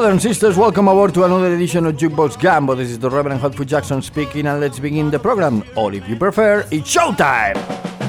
brothers and sisters, welcome aboard to another edition of Jukebox Gumbo. This is the Reverend Hotfoot Jackson speaking, and let's begin the program. Or if you prefer, it's showtime!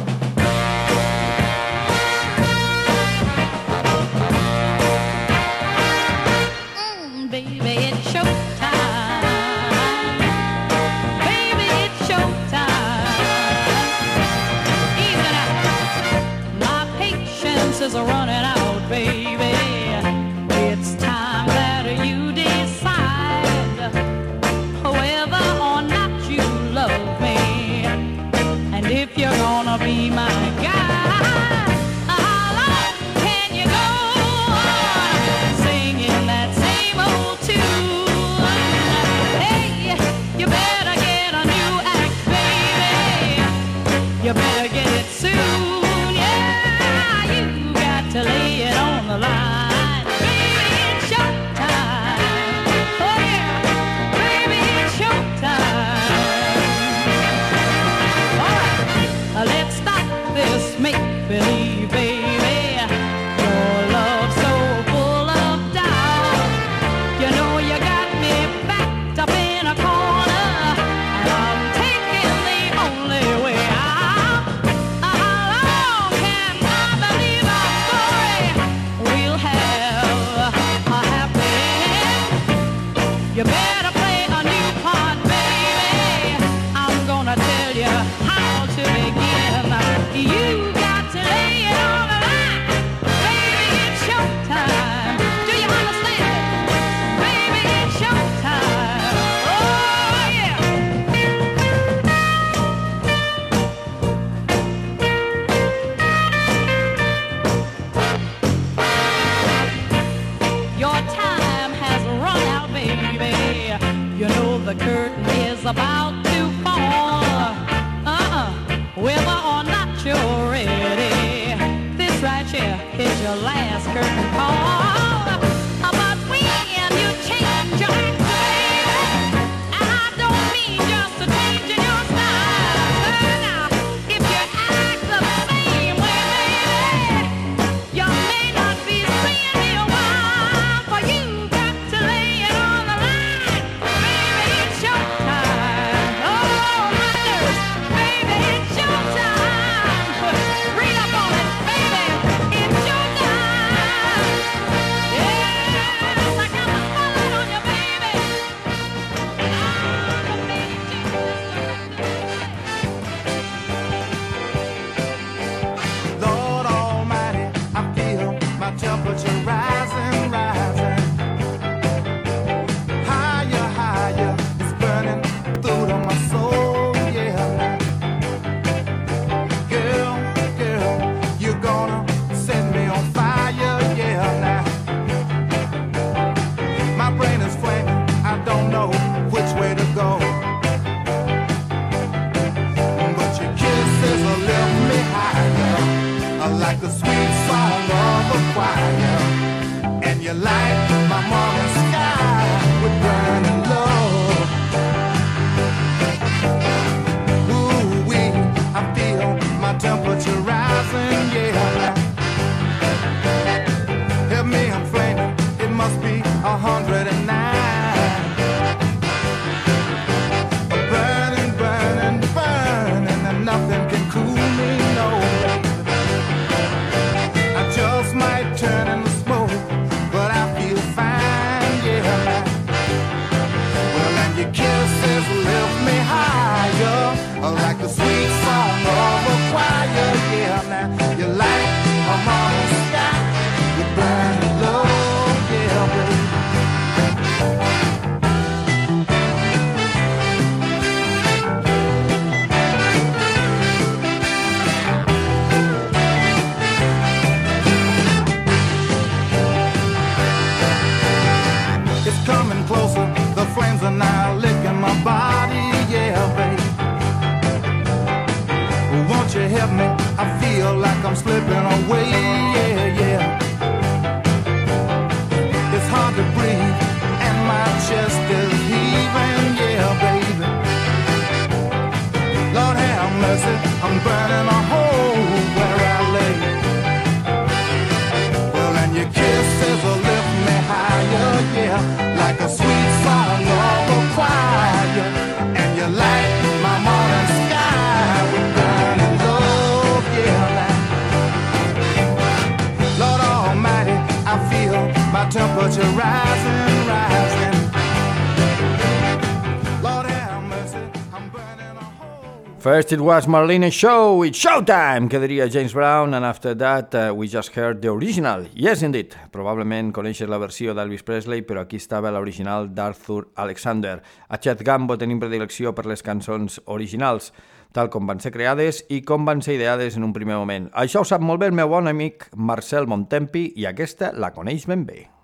It was Marlene Show, it's showtime, que diria James Brown, and after that uh, we just heard the original. Yes, indeed. Probablement coneixes la versió d'Elvis Presley, però aquí estava l'original d'Arthur Alexander. A Chet Gambo tenim predilecció per les cançons originals, tal com van ser creades i com van ser ideades en un primer moment. Això ho sap molt bé el meu bon amic Marcel Montempi i aquesta la coneix ben bé.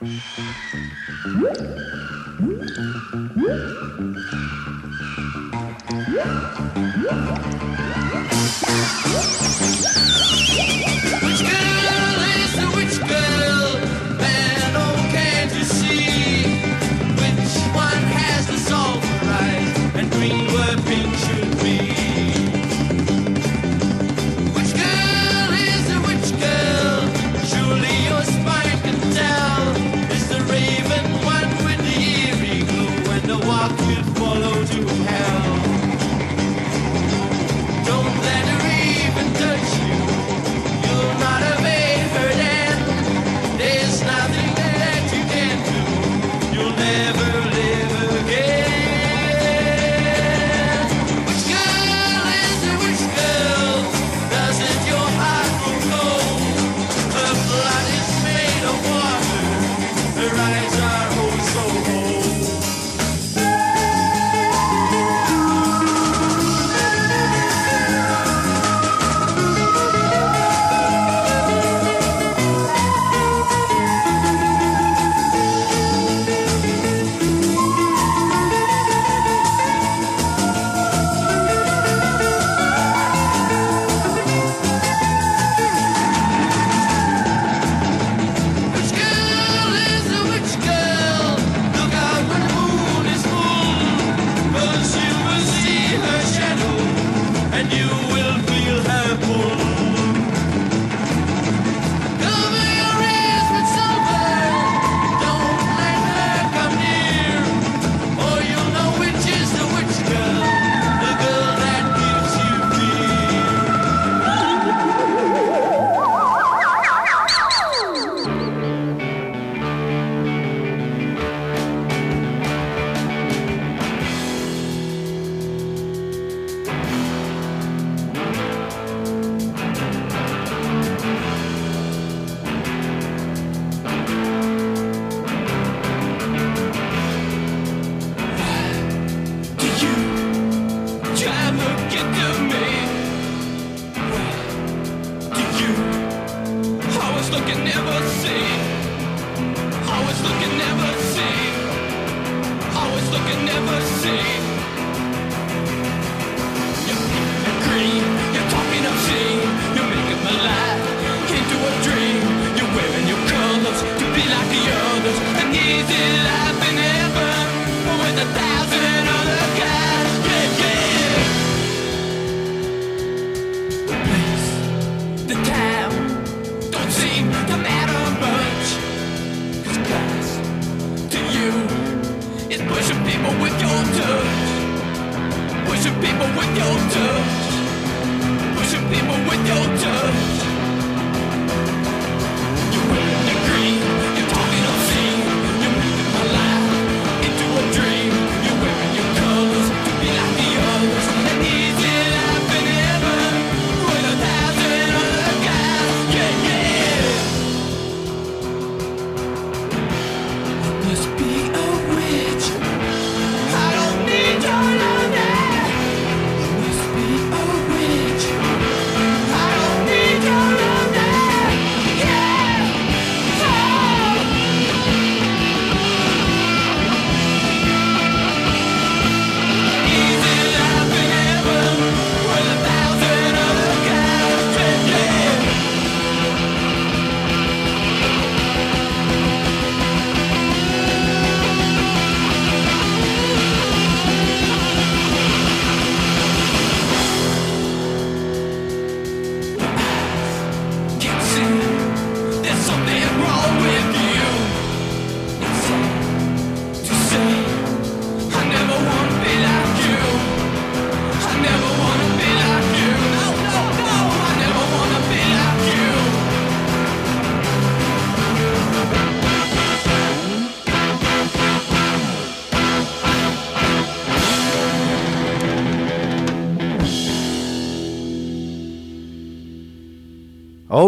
Woo!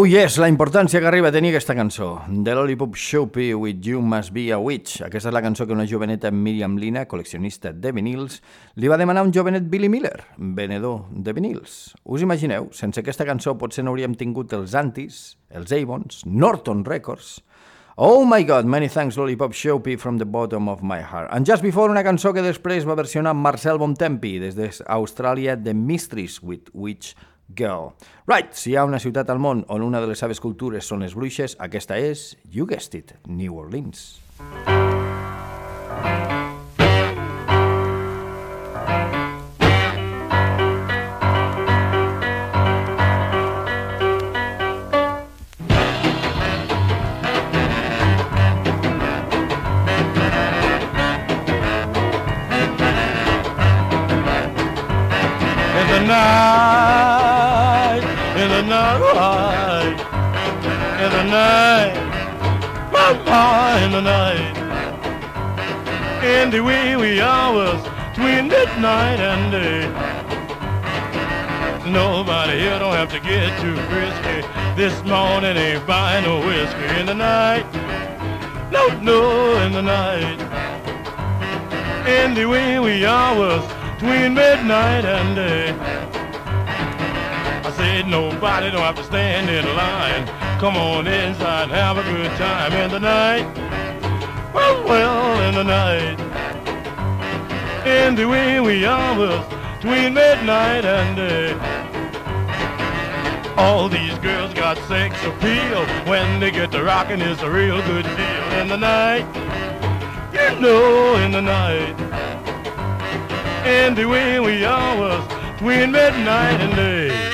Oh yes, la importància que arriba a tenir aquesta cançó. The Lollipop Shoppy with You Must Be a Witch. Aquesta és la cançó que una joveneta Miriam Lina, col·leccionista de vinils, li va demanar un jovenet Billy Miller, venedor de vinils. Us imagineu, sense aquesta cançó potser no hauríem tingut els Antis, els Avons, Norton Records... Oh my god, many thanks Lollipop Shoppy from the bottom of my heart. And just before una cançó que després va versionar Marcel Bontempi des d'Austràlia, The Mysteries with Which Girl. Right, si hi ha una ciutat al món on una de les seves cultures són les bruixes, aquesta és, you guessed it, New Orleans. in In the wee wee hours between midnight and day. Nobody here don't have to get too frisky. This morning ain't buying no whiskey in the night. No, no, in the night. In the wee wee hours between midnight and day. I said nobody don't have to stand in line. Come on inside, have a good time in the night. Well, well, in the night. In the wee wee hours between midnight and day. All these girls got sex appeal. When they get to rocking, it's a real good deal. In the night, you know, in the night. In the wee wee hours between midnight and day.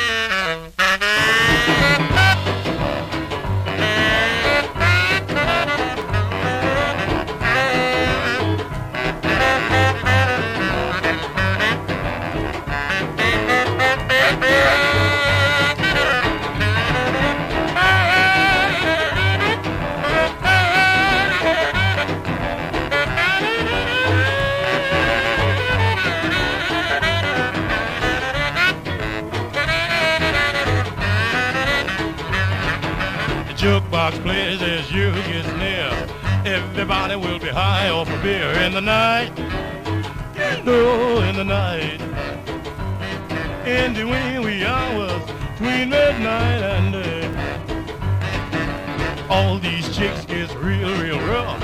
Everybody will be high off a beer in the night. You know, in the night. In the wee wee hours between midnight and day. All these chicks gets real, real rough.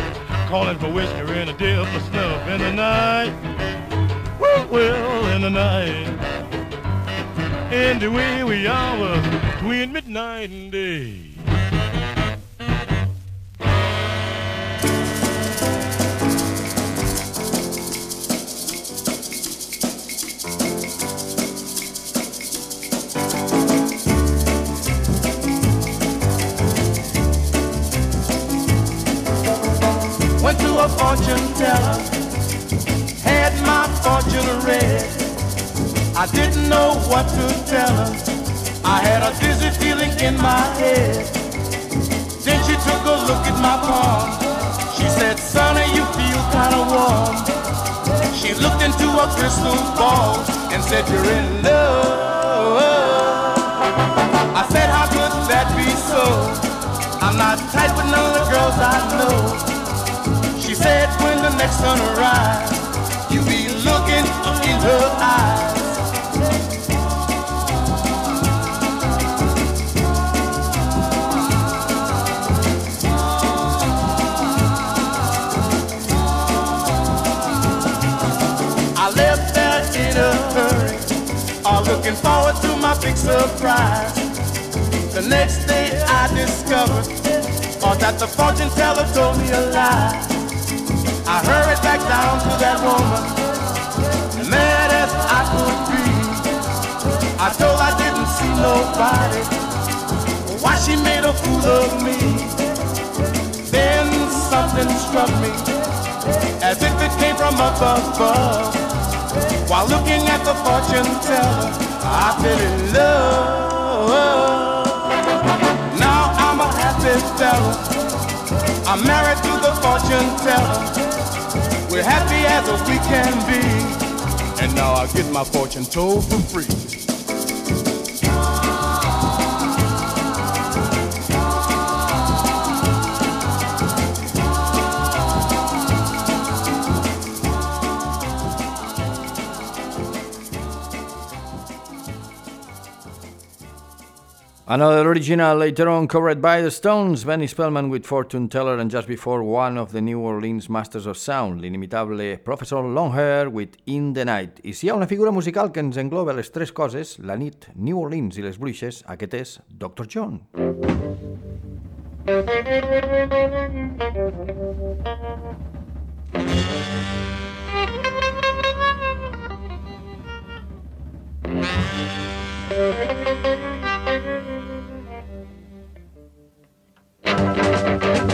Calling for whiskey and a dip of snuff in the night. Well, well, in the night. In the wee wee hours between midnight and day. I didn't know what to tell her. I had a dizzy feeling in my head. Then she took a look at my palm. She said, Sonny, you feel kinda warm. She looked into a crystal ball and said, You're in love. I said, How could that be so? I'm not tight with none of the girls I know She said when the next sun arrives, looking in her eyes. I left there in a hurry, all looking forward to my big surprise. The next day I discovered, or that the fortune teller told me a lie. I hurried back down to that woman, could be. I told I didn't see nobody, why she made a fool of me. Then something struck me, as if it came from up above. While looking at the fortune teller, I fell in love. Now I'm a happy fella. I'm married to the fortune teller. We're happy as we can be. And now I get my fortune told for free. Another original later on covered by the Stones, Benny Spellman with Fortune Teller, and just before one of the New Orleans Masters of Sound, l'inimitable Professor Longhair with In the Night. I si hi ha una figura musical que ens engloba les tres coses, la nit, New Orleans i les bruixes, aquest és Dr. John. Thank you. Thank you.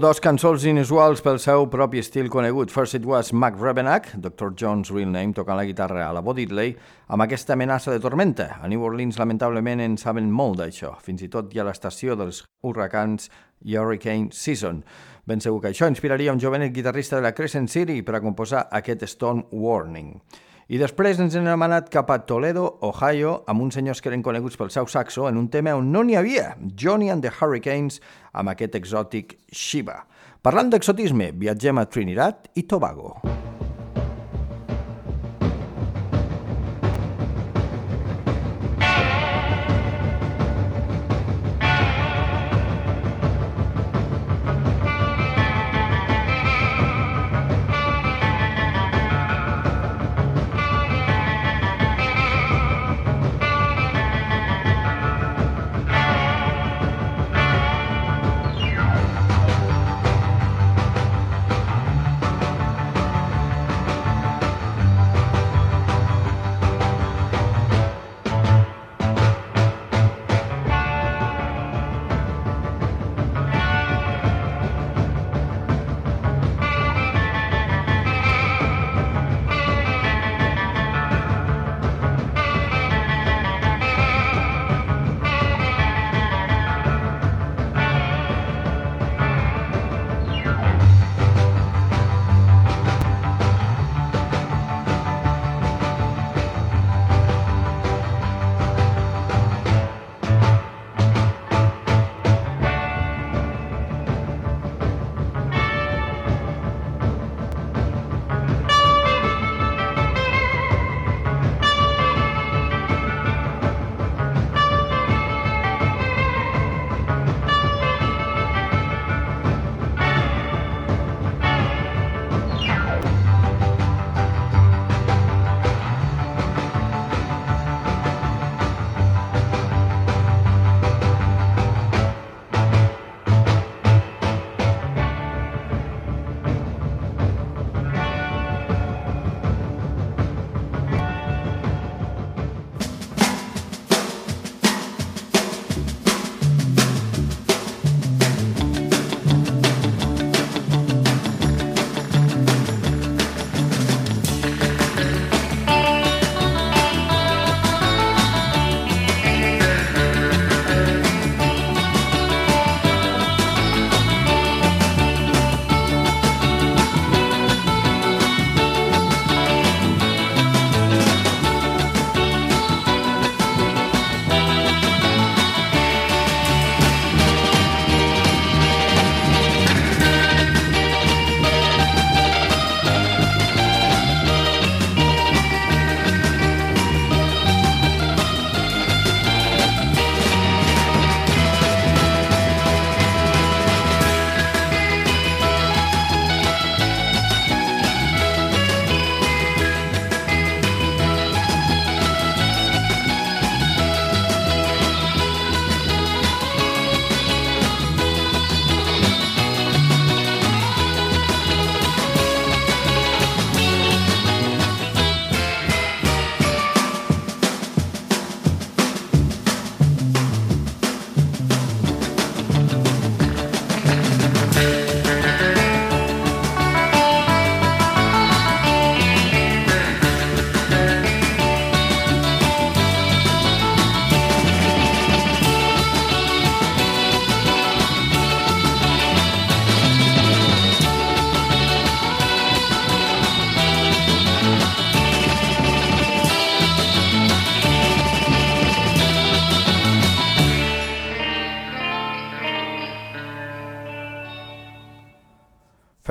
Dos cançons inusuals pel seu propi estil conegut. First it was Mac Rebenach, Dr. John's real name, tocant la guitarra a la Bo Diddley, amb aquesta amenaça de tormenta. A New Orleans, lamentablement, en saben molt d'això. Fins i tot hi ha l'estació dels huracans Hurricane Season. Ben segur que això inspiraria un jovenet guitarrista de la Crescent City per a composar aquest Storm Warning. I després ens hem anat cap a Toledo, Ohio, amb uns senyors que eren coneguts pel seu saxo en un tema on no n'hi havia, Johnny and the Hurricanes, amb aquest exòtic Shiva. Parlant d'exotisme, viatgem a Trinidad i Tobago. First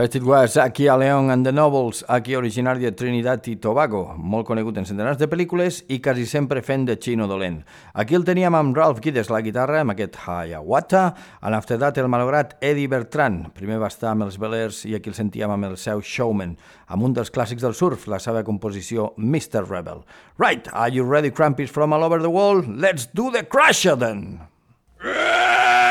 it was Aki a Leon and the Nobles, aquí originari de Trinidad i Tobago, molt conegut en centenars de pel·lícules i quasi sempre fent de xino dolent. Aquí el teníem amb Ralph Guides la guitarra, amb aquest Hiawatha, and after that el malograt Eddie Bertrand. Primer va estar amb els Belers i aquí el sentíem amb el seu Showman, amb un dels clàssics del surf, la seva composició Mr. Rebel. Right, are you ready, Crampies from all over the world? Let's do the crusher then! Do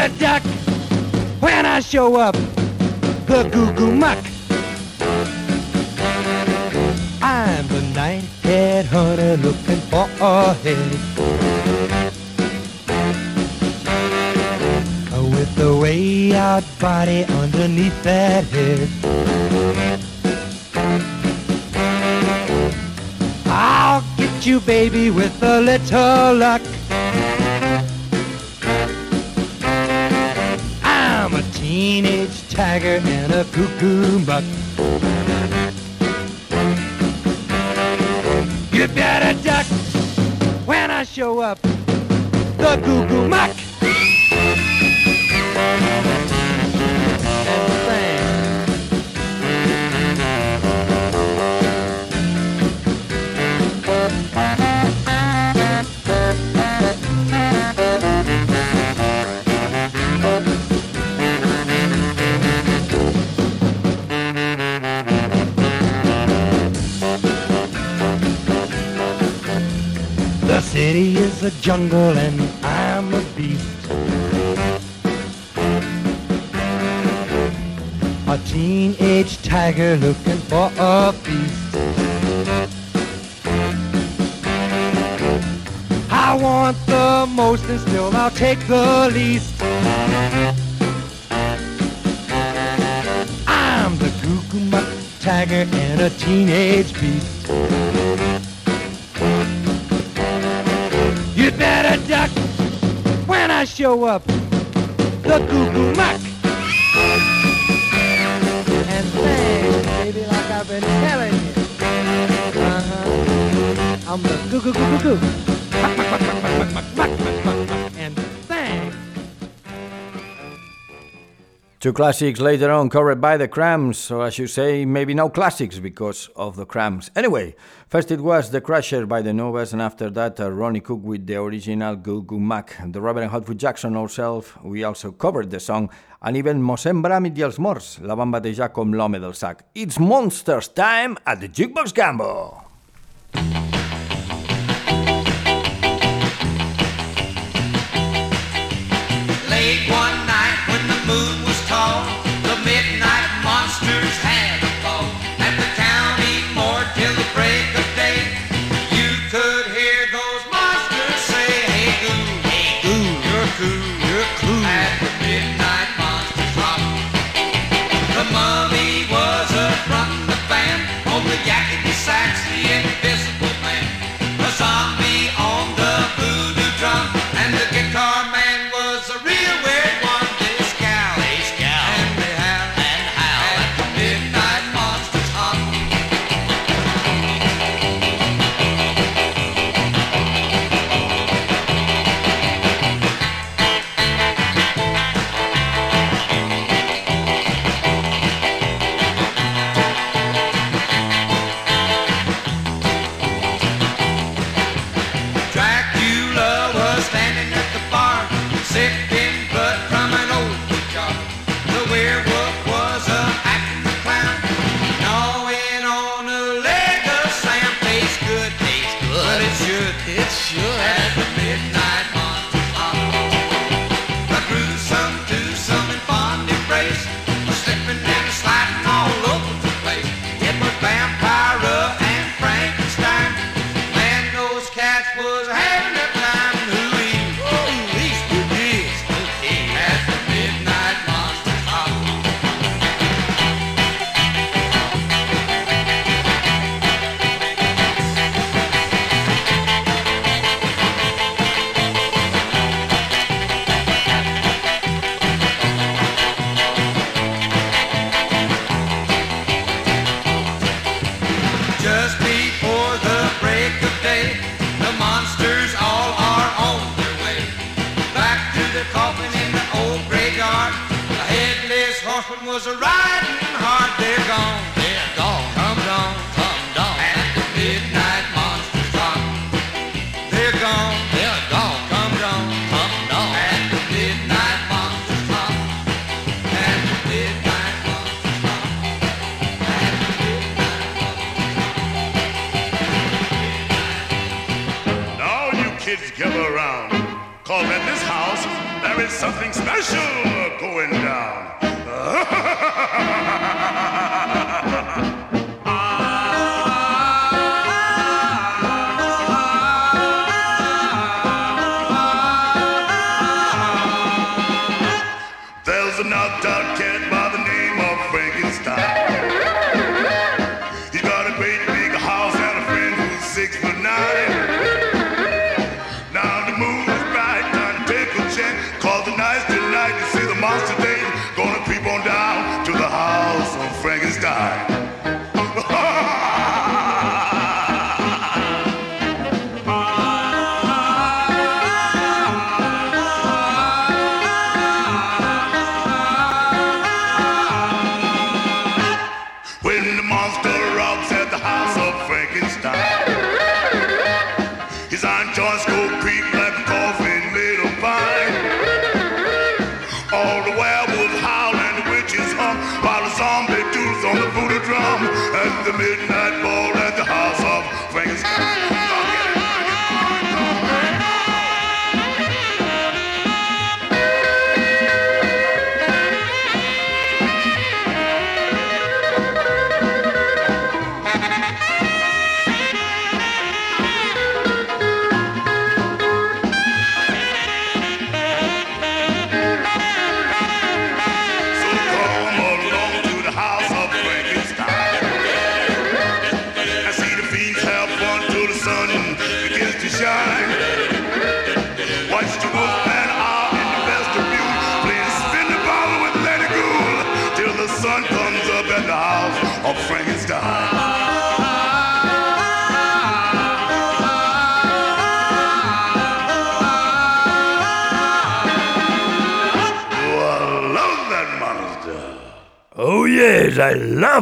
You'd duck when I show up, the goo goo muck. I'm the night-head hunter looking for a head. With the way out body underneath that head. I'll get you, baby, with a little luck. Tiger and a cuckoo buck. You better duck when I show up, the cuckoo muck. A jungle and I'm a beast. A teenage tiger looking for a feast. I want the most and still I'll take the least. The cuckoo muck. And thanks, baby, like I've been telling you. Uh-huh. I'm the goo goo goo goo goo. Two classics later on covered by the Cramps, or I should say, maybe no classics because of the Cramps. Anyway, first it was The Crusher by the Novas, and after that, uh, Ronnie Cook with the original Goo Goo Muck. The Reverend Hotfoot Jackson ourselves, we also covered the song, and even Mossèn Bramit i els Morts la van batejar com l'home del sac. It's Monsters Time at the Jukebox Gumbo!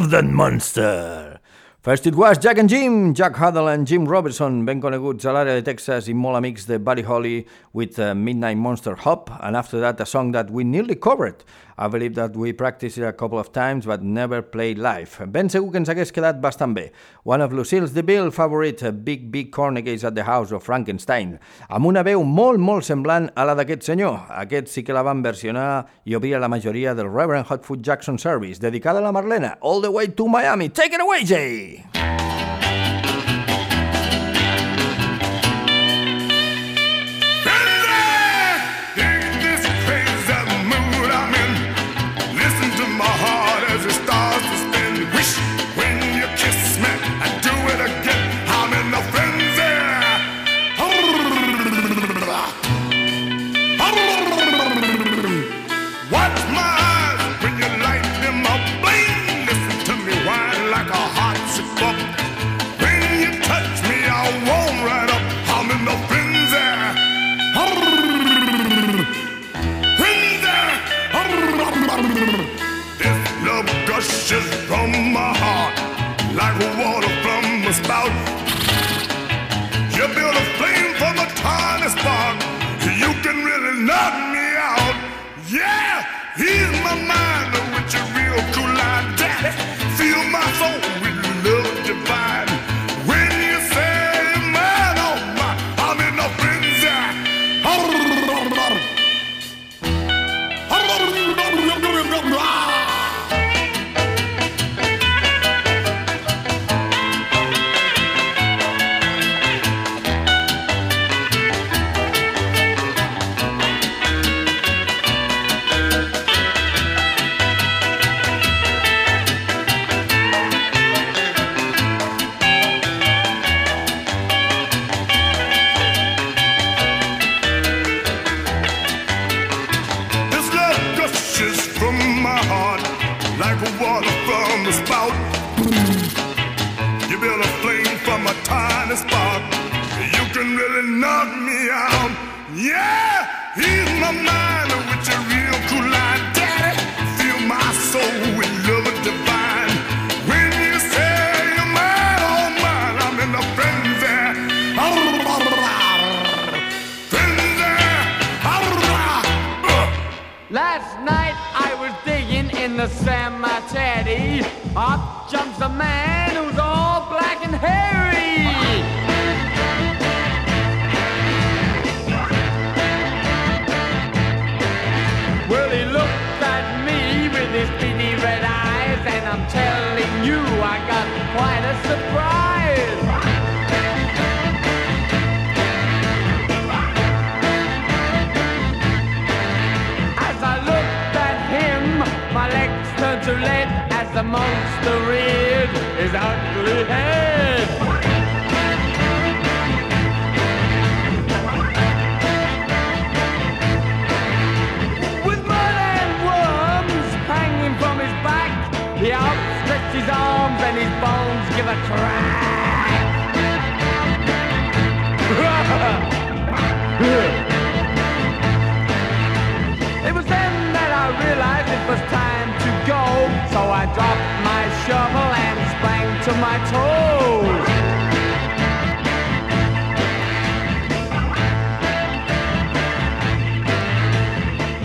Southern Monster. First it was Jack and Jim, Jack Huddle and Jim Robertson, ben coneguts a l'àrea de Texas i molt amics de Buddy Holly with uh, Midnight Monster Hop, and after that a song that we nearly covered, I believe that we practiced it a couple of times but never played live. Ben segur que ens hagués quedat bastant bé. One of Lucille's The Bill favorite, uh, Big Big Cornegates at the House of Frankenstein, amb una veu molt, molt semblant a la d'aquest senyor. Aquest sí que la van versionar i obria la majoria del Reverend Hotfoot Jackson Service, dedicada a la Marlena, All the Way to Miami. Take it away, Jay! Yeah, he's my with real cool line, daddy. Fill my soul with love divine. When you say you're mine, oh mine, I'm in a frenzy. Frenzy. Last night I was digging in the cemetery. Up jumps a man who's all black and hairy. Monster reared his ugly head. With mud and worms hanging from his back, he outstretched his arms and his bones give a crack. Shovel and sprang to my toes.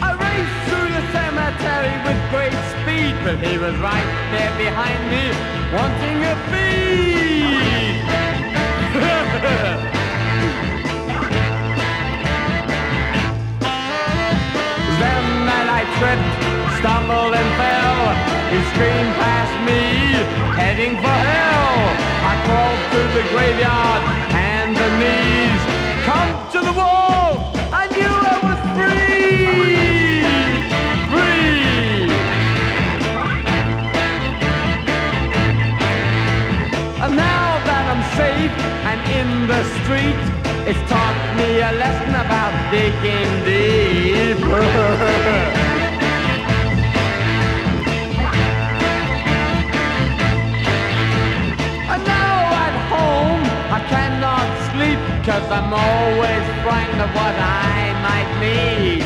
I raced through the cemetery with great speed, but he was right there behind me, wanting a feed. Then that I tripped, stumbled and fell. He screamed past me, heading for hell. I crawled through the graveyard, hands and knees. Come to the wall! I knew I was free! Free! And now that I'm safe and in the street, it's taught me a lesson about digging deep. cause I'm always frightened of what I might meet.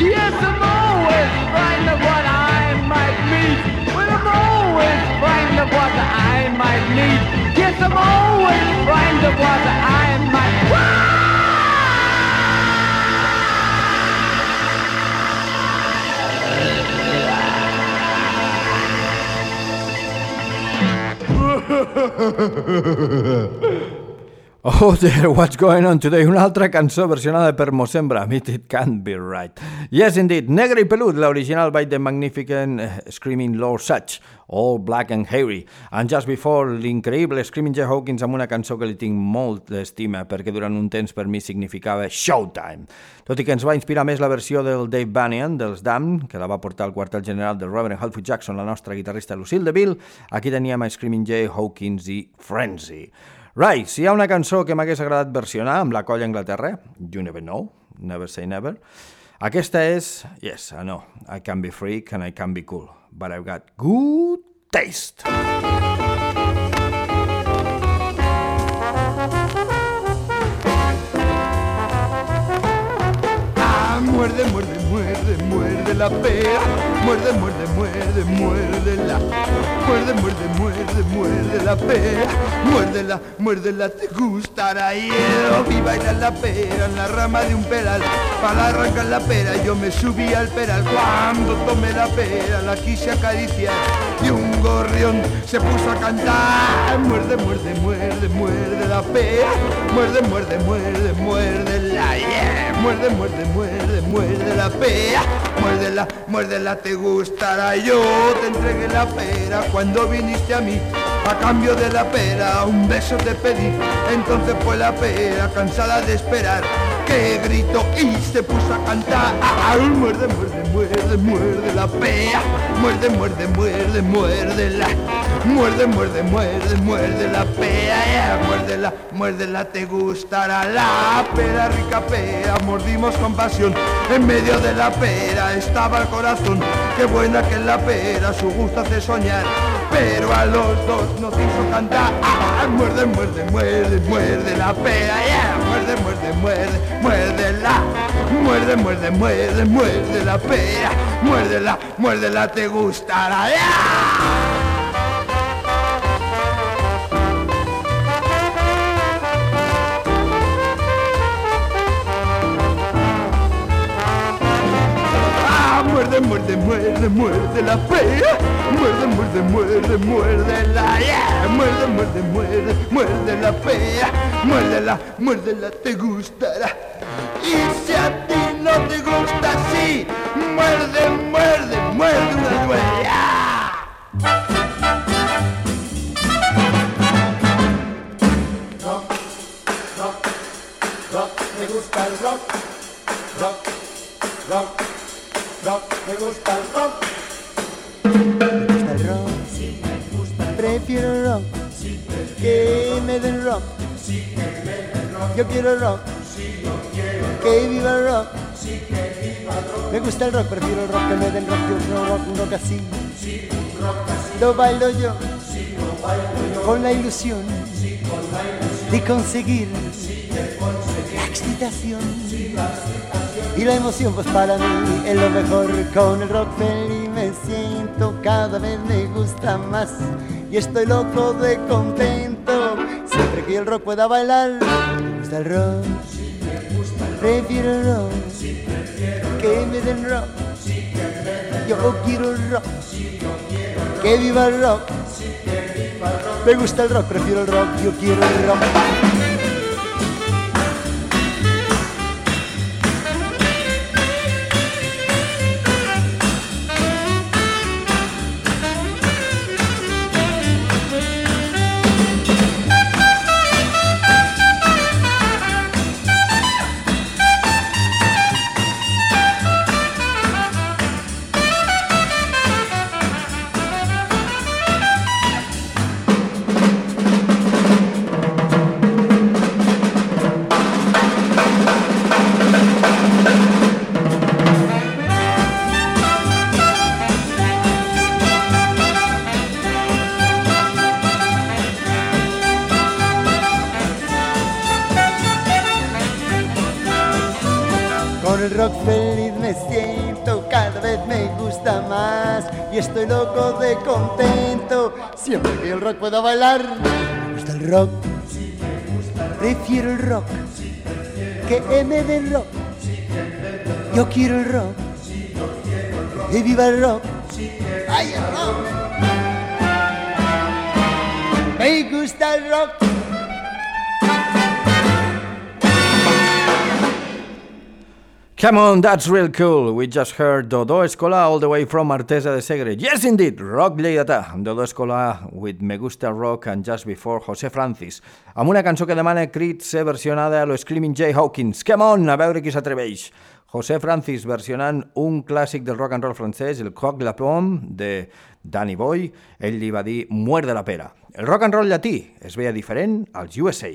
Yes, I'm always frightened of what I might meet. Well, I'm always frightened of what I might meet. Yes, I'm always frightened of what I might. ha ha ha Oh there, what's going on today? Una altra cançó versionada per Mosembra, Meet It Can't Be Right. Yes, indeed, Negre i Pelut, l'original by the magnificent uh, Screaming Lord Such, All Black and Hairy. And just before, l'increïble Screaming Jay Hawkins amb una cançó que li tinc molt d'estima perquè durant un temps per mi significava Showtime. Tot i que ens va inspirar més la versió del Dave Banyan, dels Damn, que la va portar al quartel general del Reverend Halford Jackson, la nostra guitarrista Lucille DeVille, aquí teníem a Screaming Jay Hawkins i Frenzy. Right, si hi ha una cançó que m'hagués agradat versionar amb la colla Anglaterra, You Never Know, Never Say Never, aquesta és, yes, I know, I can be freak and I can be cool, but I've got good taste. Muerde, muerde, muerde, muerde la pera. Muerde, muerde, muerde, muerde la. Muerde, muerde, muerde, muerde la pera. Muérdela, muérdela, te gustará. Yo vi bailar la pera en la rama de un peral. Para arrancar la pera yo me subí al peral. Cuando tomé la pera la quise acariciar. Y un gorrión se puso a cantar. Muerde, muerde, muerde, muerde la pera. Muerde, muerde, muerde, muerde la. Yeah. Muerde, muerde, muerde, muerde la pera. Muérdela, muérdela, te gustará. Yo te entregué la pera cuando viniste a mí. A cambio de la pera, un beso te pedí. Entonces fue la pera, cansada de esperar. Que gritó y se puso a cantar. Muerde, muerde, muerde, muerde la pera. Muerde, muerde, muerde, muerde la. Muerde, muerde, muerde, muerde la pera. yeah. Muérdela, muérdela, te gustará la pera, rica pera. Mordimos con pasión. En medio de la pera estaba el corazón. Qué buena que la pera, su gusto hace soñar. pero a los dos nos hizo cantar. Muerde, muerde, muerde, muerde la pera, yeah. Muerde, muerde, muerde, muerde muerde, muerde, muerde, la pera, muérdela, muérdela, te gustará. Muerde, muerde, muerde, la pera. Muerde, muerde, muerde, muerde la yeah. Muerde, muerde, muerde, muerde la pera. Muérdela, muérdela, te gustará. Y si a ti no te gusta así, muerde, muerde, muerde una nueva. Rock, rock, rock, gusta el rock, me gusta el rock. Sí, me gusta prefiero el rock, que me den rock. Sí, que me den rock. Yo quiero el rock, sí, yo quiero el rock. que viva el rock. Sí, que viva el rock. Me gusta el rock, prefiero el rock que me den rock, yo quiero rock, un rock así. Sí, un rock así. Lo bailo yo, sí, lo bailo yo. Con la ilusión, sí, con la ilusión. De conseguir, sí, de conseguir. La excitación, sí, la excitación y la emoción pues para mí es lo mejor. Con el rock feliz me siento cada vez me gusta más. Y estoy loco de contento. Siempre que el rock pueda bailar me gusta el rock. Prefiero el rock que me den rock. Yo quiero el rock que viva el rock. Me gusta el rock prefiero el rock yo quiero el rock estoy loco de contento. Siempre que el rock pueda bailar, me gusta el rock. Prefiero el rock que me den rock. Yo quiero el rock. Y viva el rock. ¡Ay, el rock! Me gusta el rock. Come on, that's real cool. We just heard Dodo Escola all the way from Artesa de Segre. Yes, indeed, rock lleidatà. Dodo Escola with Me Gusta Rock and just before José Francis. Amb una cançó que demana crit ser versionada a lo Screaming Jay Hawkins. Come on, a veure qui s'atreveix. José Francis versionant un clàssic del rock and roll francès, el de la Pomme, de Danny Boy. Ell li va dir Muerde la pera. El rock and roll llatí es veia diferent als USA.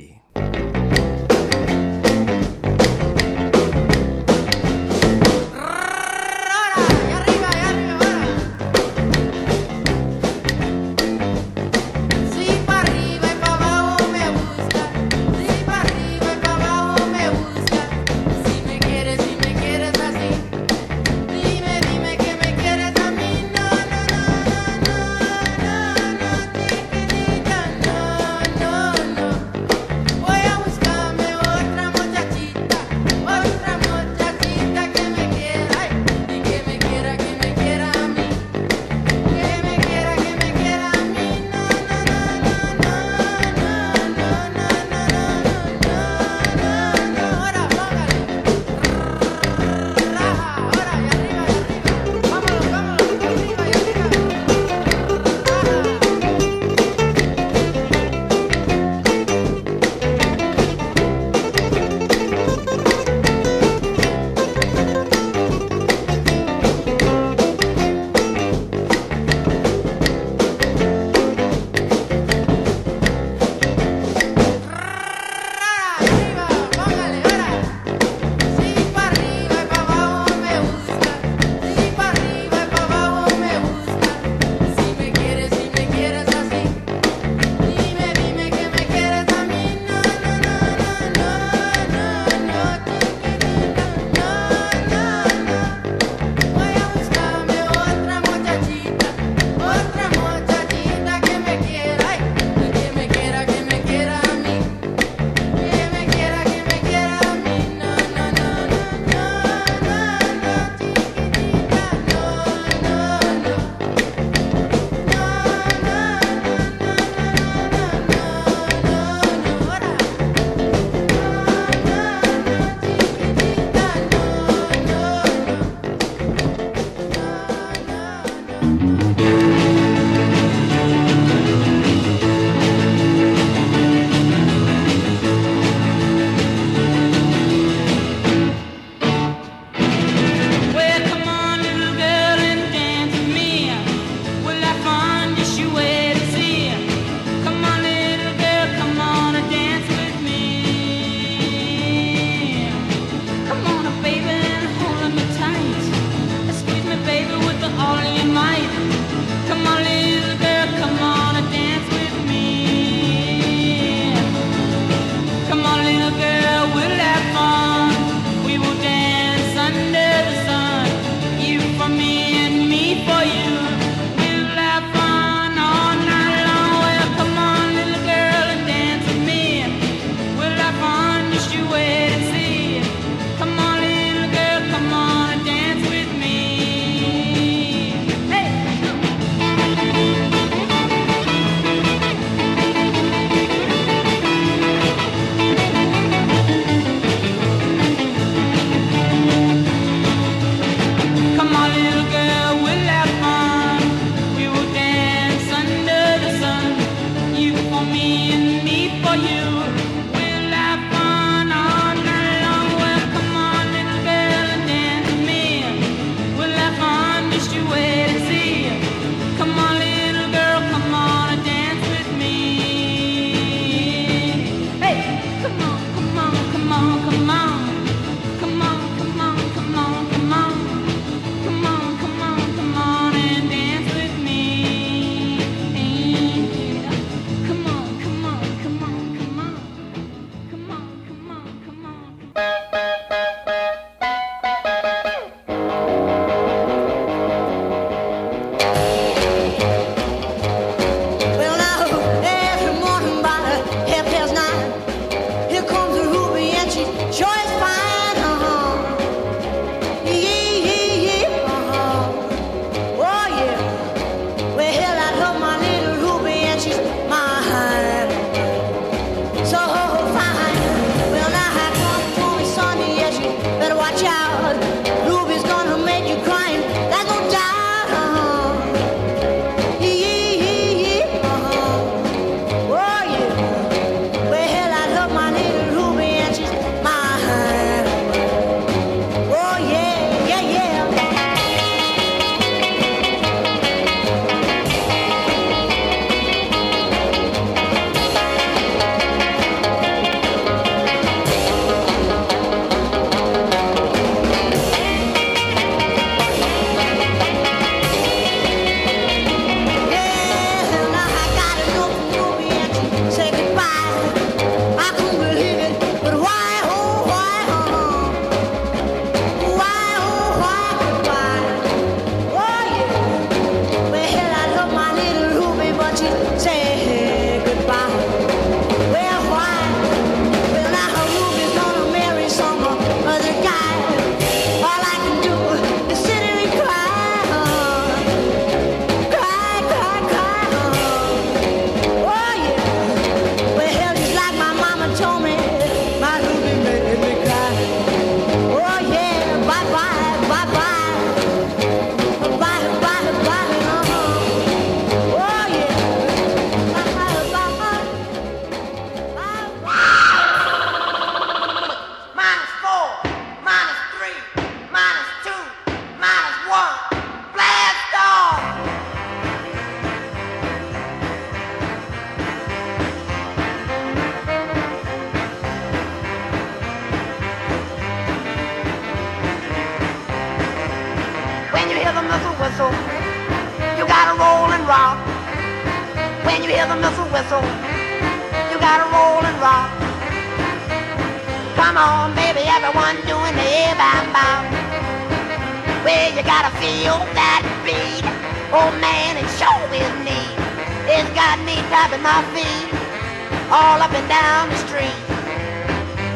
The street.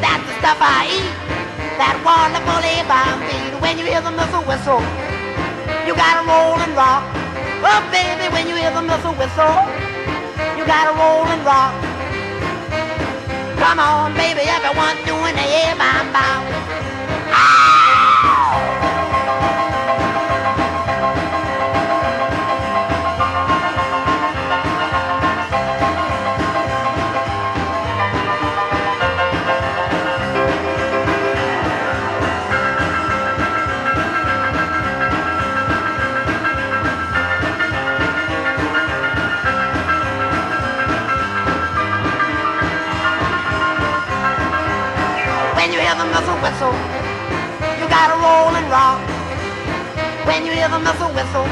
That's the stuff I eat. That wonderful air bam beat. When you hear the missile whistle, you gotta roll and rock. Oh, baby, when you hear the missile whistle, you gotta roll and rock. Come on, baby, everyone doing the yeah, bam, bam. Whistle, you gotta roll and rock. When you hear the missile whistle,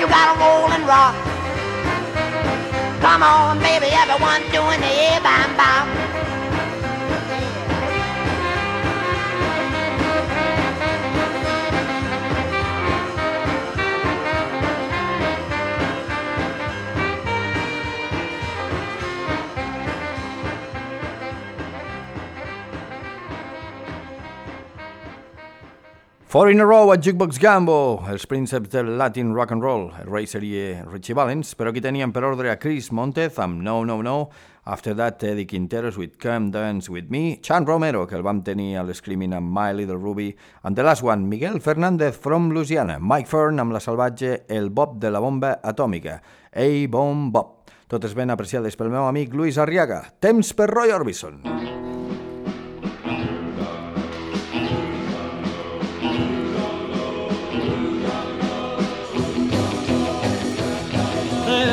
you gotta roll and rock. Come on, baby, everyone doing the yeah, Four in a row a Jukebox Gambo, els prínceps del Latin Rock and Roll, el rei seria Richie Valens, però aquí teníem per ordre a Chris Montez amb No No No, after that Eddie Quinteros with Come Dance With Me, Chan Romero, que el vam tenir a l'Screaming amb My Little Ruby, and the last one, Miguel Fernández from Louisiana, Mike Fern amb la salvatge El Bob de la bomba atòmica, Ei Bom Bob. Totes ben apreciades pel meu amic Luis Arriaga. Temps per Roy Orbison.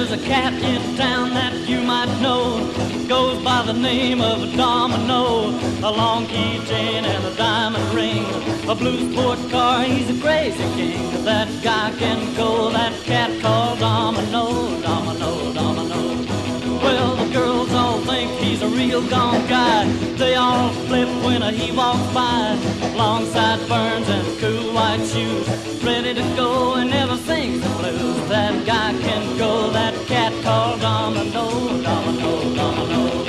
There's a cat in town that you might know. Goes by the name of Domino. A long keychain and a diamond ring. A blue sport car, he's a crazy king. That guy can go, that cat called Domino. Domino, Domino. Girls all think he's a real gone guy. They all flip when he walks by. Long sideburns and cool white shoes. Ready to go and never sings the blues. That guy can go, that cat called Domino, Domino, Domino.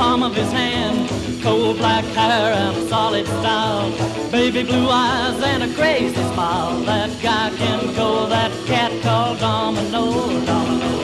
Palm of his hand. Cold black hair and a solid style. Baby blue eyes and a crazy smile. That guy can go, that cat called Domino, Domino.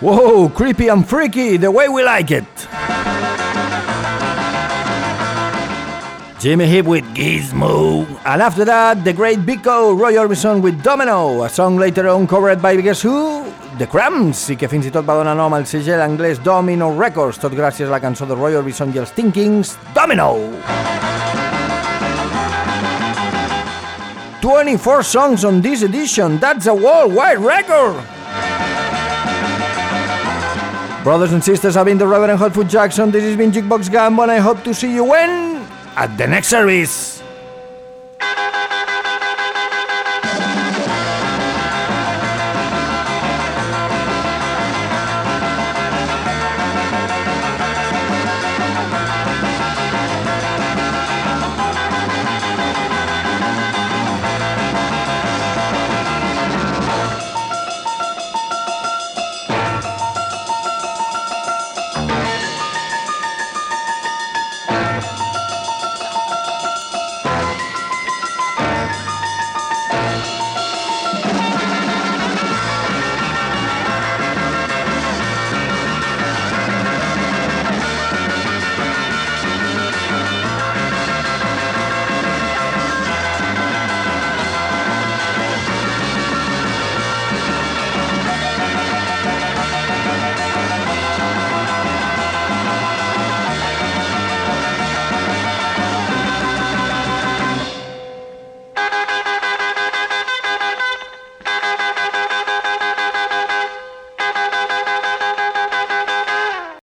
Whoa, creepy and freaky, the way we like it. Jimmy Heap with Gizmo. And after that, the great Big O Roy Orbison with Domino, a song later on covered by Guess Who? The Cramps, i que fins i tot va donar nom al segell anglès Domino Records, tot gràcies a la cançó de Roy Orbison i els Teen Kings, Domino! 24 songs on this edition, that's a worldwide record! Brothers and sisters, I've been the Reverend Hotfoot Jackson, this has been Jukebox Gumbo, and I hope to see you when? At the next service!